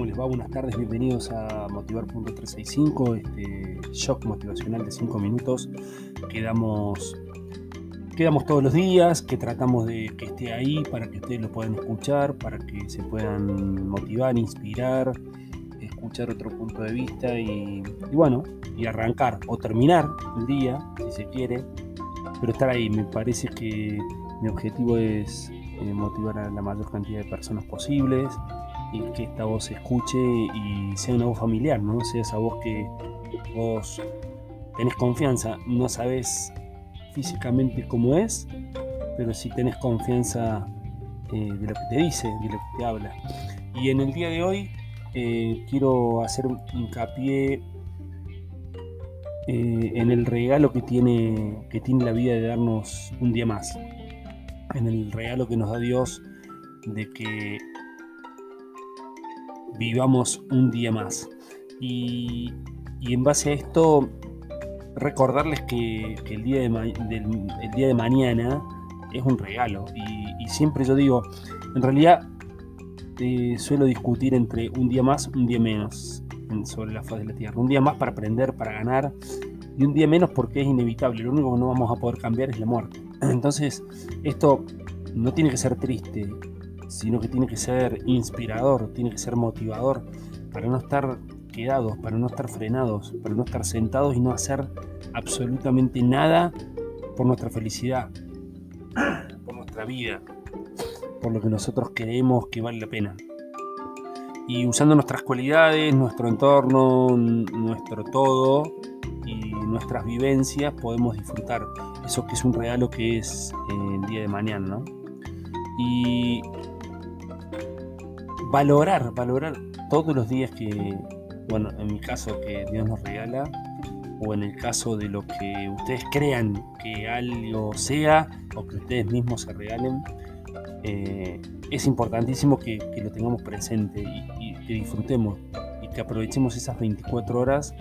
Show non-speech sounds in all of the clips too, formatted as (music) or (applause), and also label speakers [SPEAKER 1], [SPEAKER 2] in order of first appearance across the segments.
[SPEAKER 1] va? Buenas tardes, bienvenidos a Motivar.365, este shock motivacional de 5 minutos que damos, todos los días, que tratamos de que esté ahí para que ustedes lo puedan escuchar, para que se puedan motivar, inspirar, escuchar otro punto de vista y, bueno, y arrancar o terminar el día, si se quiere, pero estar ahí. Me parece que mi objetivo es eh, motivar a la mayor cantidad de personas posibles y que esta voz se escuche y sea una voz familiar, ¿no? Sea esa voz que vos tenés confianza, no sabes físicamente cómo es, pero sí tenés confianza eh, de lo que te dice, de lo que te habla. Y en el día de hoy eh, quiero hacer hincapié eh, en el regalo que tiene, que tiene la vida de darnos un día más, en el regalo que nos da Dios de que vivamos un día más. Y, en base a esto, recordarles que, el, día de mañana es un regalo. Y, siempre yo digo, en realidad eh, suelo discutir entre un día más, un día menos sobre la faz de la Tierra. Un día más para aprender, para ganar, y un día menos porque es inevitable. Lo único que no vamos a poder cambiar es la muerte. (clears throat) Entonces, esto no tiene que ser triste, sino que tiene que ser inspirador, tiene que ser motivador para no estar quedados, para no estar frenados, para no estar sentados y no hacer absolutamente nada por nuestra felicidad, (clears throat) por nuestra vida, por lo que nosotros creemos que vale la pena. Y usando nuestras cualidades, nuestro entorno, nuestro todo y nuestras vivencias podemos disfrutar eso que es un regalo que es eh, el día de mañana, ¿no? Y valorar, valorar todos los días que, bueno, en mi caso que Dios nos regala, o en el caso de lo que ustedes crean que algo sea, o que ustedes mismos se regalen, eh, es importantísimo que, lo tengamos presente y, que disfrutemos y que aprovechemos esas 24 horas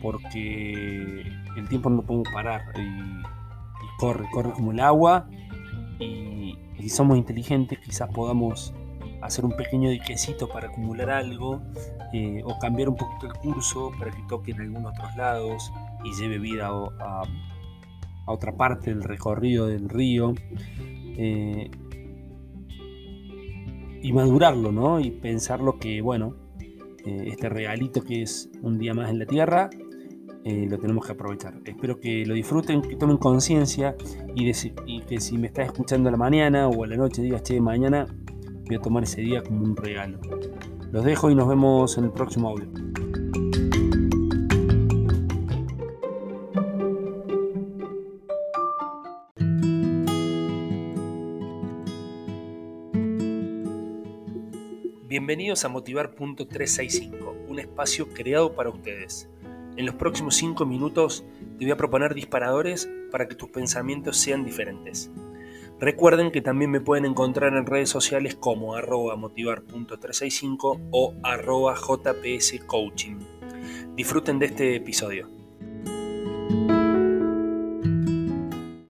[SPEAKER 1] porque el tiempo no podemos parar y, corre, corre como el agua y, y somos inteligentes quizás podamos hacer un pequeño diquecito para acumular algo eh, o cambiar un poquito el curso para que toque en algunos otros lados y lleve vida a, otra parte del recorrido del río eh, y madurarlo, ¿no? Y pensarlo que, bueno, eh, este regalito que es un día más en la tierra, lo tenemos que aprovechar. Espero que lo disfruten, que tomen conciencia y, y, que si me estás escuchando a la mañana o a la noche digas, che, mañana voy a tomar ese día como un regalo. Los dejo y nos vemos en el próximo audio. Bienvenidos a Motivar.365, un espacio creado para ustedes. En los próximos 5 minutos te voy a proponer disparadores para que tus pensamientos sean diferentes. Recuerden que también me pueden encontrar en redes sociales como arroba motivar.365 o arroba jpscoaching. Disfruten de este episodio.